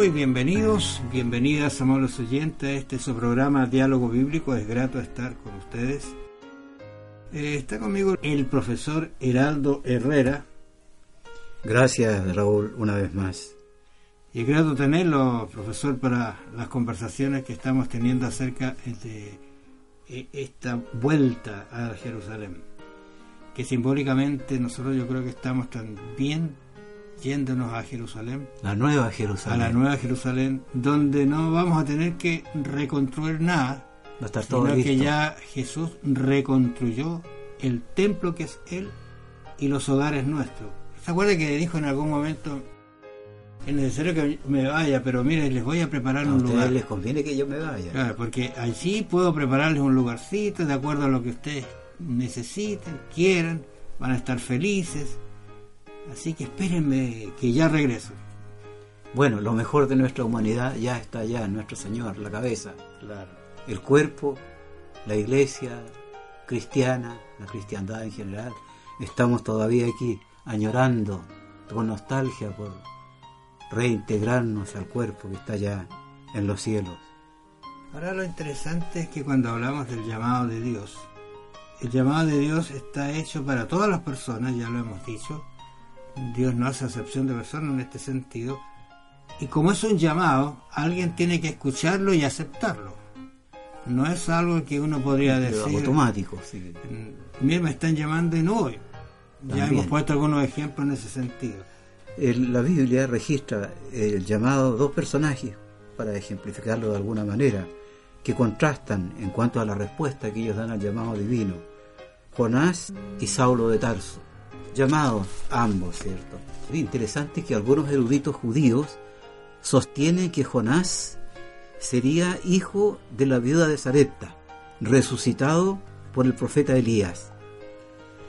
Muy bienvenidos, bienvenidas amables oyentes a este su programa Diálogo Bíblico. Es grato estar con ustedes. Eh, está conmigo el profesor Heraldo Herrera. Gracias Raúl, una vez más. Y es grato tenerlo, profesor, para las conversaciones que estamos teniendo acerca de eh, esta vuelta a Jerusalén. Que simbólicamente nosotros yo creo que estamos también yéndonos a Jerusalén. La nueva Jerusalén. A la nueva Jerusalén, donde no vamos a tener que reconstruir nada, Va a estar todo sino listo. que ya Jesús reconstruyó el templo que es Él y los hogares nuestros. ¿Se acuerda que dijo en algún momento, es necesario que me vaya, pero mire, les voy a preparar A un lugar? les conviene que yo me vaya. Claro, porque allí puedo prepararles un lugarcito de acuerdo a lo que ustedes necesiten, quieran, van a estar felices. Así que espérenme que ya regreso. Bueno, lo mejor de nuestra humanidad ya está allá, en nuestro Señor, la cabeza, Claro. el cuerpo, la iglesia cristiana, la cristiandad en general. Estamos todavía aquí añorando con nostalgia por reintegrarnos al cuerpo que está allá en los cielos. Ahora lo interesante es que cuando hablamos del llamado de Dios, el llamado de Dios está hecho para todas las personas, ya lo hemos dicho. Dios no hace acepción de personas en este sentido. Y como es un llamado, alguien tiene que escucharlo y aceptarlo. No es algo que uno podría Pero decir. automático, sí. "Mm, Mira, me están llamando y no voy. Ya hemos puesto algunos ejemplos en ese sentido. El- la Biblia registra el llamado dos personajes, para ejemplificarlo de alguna manera, que contrastan en cuanto a la respuesta que ellos dan al llamado divino. Jonás y Saulo de Tarso. Llamados ambos, ¿cierto? Es interesante que algunos eruditos judíos sostienen que Jonás sería hijo de la viuda de Sarepta, resucitado por el profeta Elías.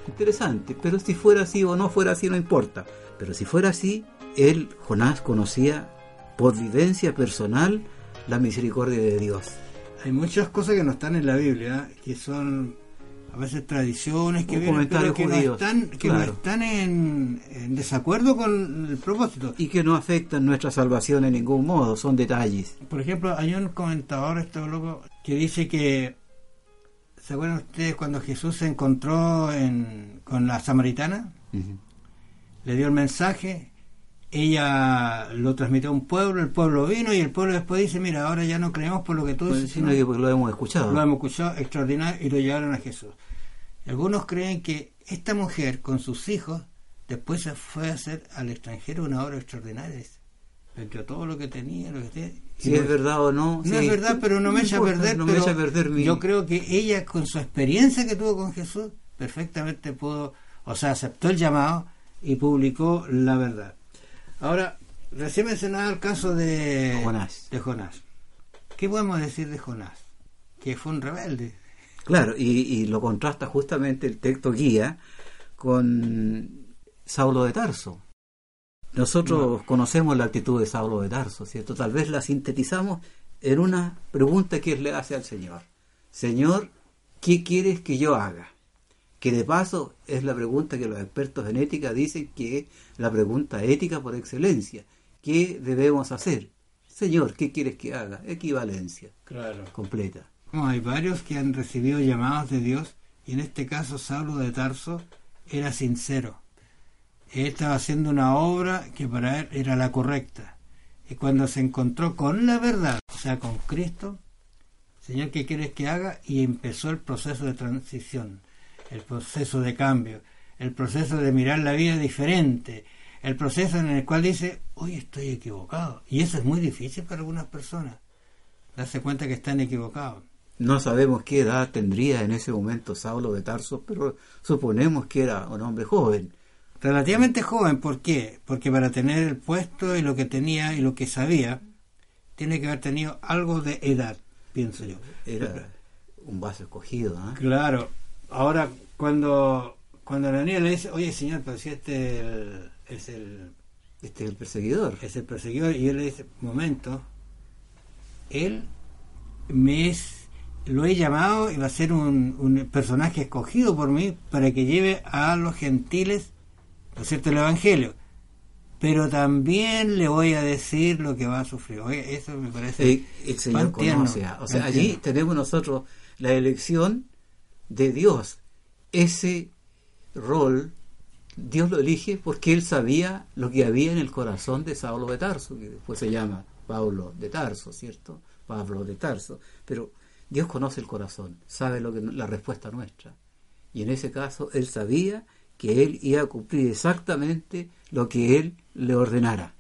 Interesante, pero si fuera así o no fuera así no importa. Pero si fuera así, él, Jonás, conocía por vivencia personal la misericordia de Dios. Hay muchas cosas que no están en la Biblia, que son a veces tradiciones que, vienen, pero que, no están, que no claro. están en, en desacuerdo con el propósito. Y que no afectan nuestra salvación en ningún modo, son detalles. Por ejemplo, hay un comentador, este loco, que dice que, ¿se acuerdan ustedes cuando Jesús se encontró en- con la samaritana? Ujú. Le dio el mensaje, ella lo transmitió a un pueblo, el pueblo vino y el pueblo después dice, mira, ahora ya no creemos por lo que tú Pues, dices, sino sino que porque lo hemos escuchado. lo hemos escuchado extraordinario y lo llevaron a Jesús. Algunos creen que esta mujer con sus hijos después se fue a hacer al extranjero una obra extraordinaria. Entre todo lo que tenía, lo que tenía. Si es verdad o no. No sí. es verdad, pero no me echa a perder. No me pero echa a perder mi... Yo creo que ella, con su experiencia que tuvo con Jesús, perfectamente pudo, o sea, aceptó el llamado y publicó la verdad. Ahora, recién mencionaba el caso de Jonás. de Jonás. ¿Qué podemos decir de Jonás? Que fue un rebelde. Claro, y, y lo contrasta justamente el texto guía con Saulo de Tarso. Nosotros conocemos la actitud de Saulo de Tarso, ¿cierto? Tal vez la sintetizamos en una pregunta que él le hace al Señor. Señor, ¿qué quieres que yo haga? Que de paso es la pregunta que los expertos en ética dicen que es la pregunta ética por excelencia. ¿Qué debemos hacer? Señor, ¿qué quieres que haga? Equivalencia Claro. completa. hay varios que han recibido llamados de Dios y en este caso Saulo de Tarso era sincero. Él estaba haciendo una obra que para él era la correcta. Y cuando se encontró con la verdad, o sea, con Cristo, Señor, ¿qué quieres que haga? Y empezó el proceso de transición, el proceso de cambio, el proceso de mirar la vida diferente, el proceso en el cual dice, hoy estoy equivocado. Y eso es muy difícil para algunas personas, darse cuenta que están equivocados. No sabemos qué edad tendría en ese momento Saulo de Tarso, pero suponemos que era un hombre joven. Relativamente joven, ¿por qué? Porque para tener el puesto y lo que tenía y lo que sabía, tiene que haber tenido algo de edad, pienso yo. Era un vaso escogido. ¿ah? Claro, ahora cuando, cuando la niña le dice, oye señor, pero si este el- es el, Este es el perseguidor. es el perseguidor, y él le dice, momento, él me es, lo he llamado y va a ser un, un personaje escogido por mí para que lleve a los gentiles, ¿no cierto?, el Evangelio. pero también le voy a decir lo que va a sufrir. Oye, eso me parece. Eh, el Señor conoce. O sea, allí tenemos nosotros la elección de Dios. Ese rol Dios lo elige porque él sabía lo que había en el corazón de Saulo de Tarso, que después se llama Pablo de Tarso, ¿cierto? Pablo de Tarso. Pero Dios conoce el corazón, sabe lo que la respuesta nuestra. Y en ese caso él sabía que él iba a cumplir exactamente lo que él le ordenara.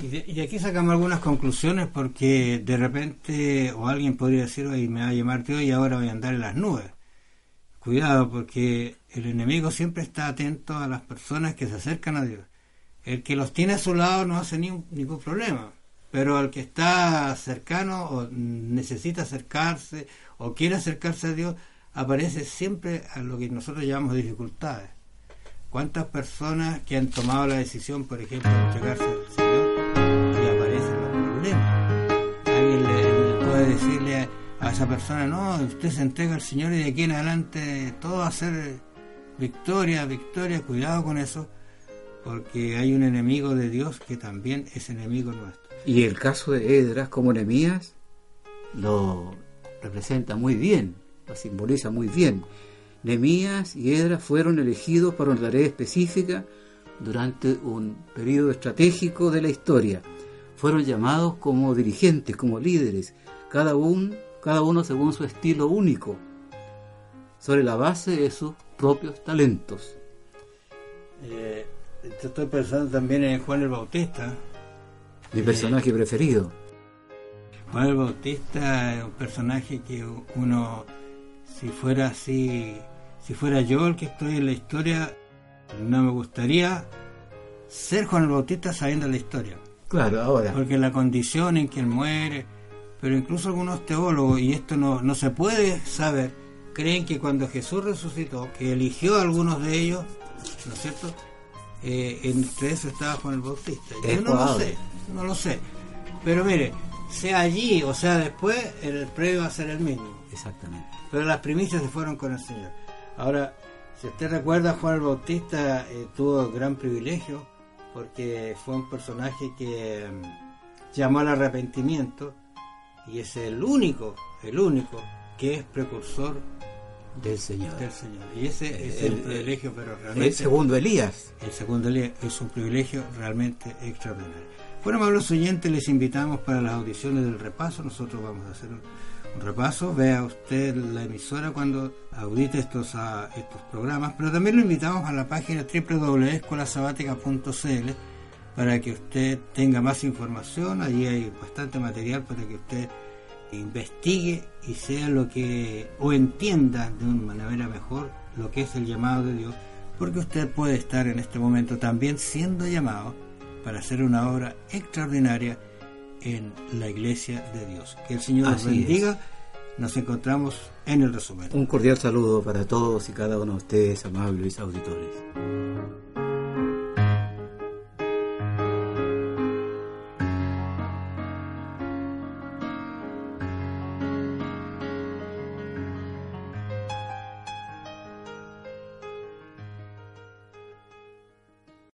Y aquí sacamos algunas conclusiones porque de repente o alguien podría decir, oye, me va a llamar Dios y ahora voy a andar en las nubes. Cuidado porque el enemigo siempre está atento a las personas que se acercan a Dios. El que los tiene a su lado no hace ningún problema, pero el que está cercano o necesita acercarse o quiere acercarse a Dios, aparece siempre a lo que nosotros llamamos dificultades. ¿Cuántas personas que han tomado la decisión, por ejemplo, de entregarse al Señor y aparecen los problemas? Alguien le, puede decirle a, esa persona, no, usted se entrega al Señor y de aquí en adelante todo va a ser victoria, victoria, cuidado con eso, porque hay un enemigo de Dios que también es enemigo nuestro. Y el caso de Edras como enemías lo representa muy bien, lo simboliza muy bien Nemías y Edra fueron elegidos para una tarea específica durante un periodo estratégico de la historia. Fueron llamados como dirigentes, como líderes, cada, cada uno según su estilo único, sobre la base de sus propios talentos. Eh, estoy pensando también en Juan el Bautista. Mi personaje preferido. Juan el Bautista es un personaje que uno, si fuera así si fuera yo el que estoy en la historia, no me gustaría ser Juan el Bautista sabiendo la historia. Claro, ahora. Porque la condición en que él muere, pero incluso algunos teólogos, y esto no, no se puede saber, creen que cuando Jesús resucitó, que eligió a algunos de ellos, ¿no es cierto? Eh, entre eso estaba Juan el Bautista. Yo no lo sé, no lo sé. Pero mire, sea allí o sea después, el premio va a ser el mismo. Exactamente. Pero las primicias se fueron con el Señor. Ahora, si usted recuerda, Juan el Bautista eh, tuvo gran privilegio porque fue un personaje que mm, llamó al arrepentimiento y es el único, el único que es precursor del Señor. Del Señor. Y ese es el, privilegio, pero realmente. El segundo Elías. El segundo Elías es un privilegio realmente extraordinario. Bueno, amables oyentes, les invitamos para las audiciones del repaso. Nosotros vamos a hacer un repaso. Vea usted la emisora cuando audite estos, ah, estos programas, pero también lo invitamos a la página www.escolasabatica.cl para que usted tenga más información. Allí hay bastante material para que usted investigue y sea lo que, o entienda de una manera mejor lo que es el llamado de Dios, porque usted puede estar en este momento también siendo llamado para hacer una obra extraordinaria en la iglesia de Dios. Que el Señor nos bendiga. Nos encontramos en el resumen. Un cordial saludo para todos y cada uno de ustedes, amables auditores.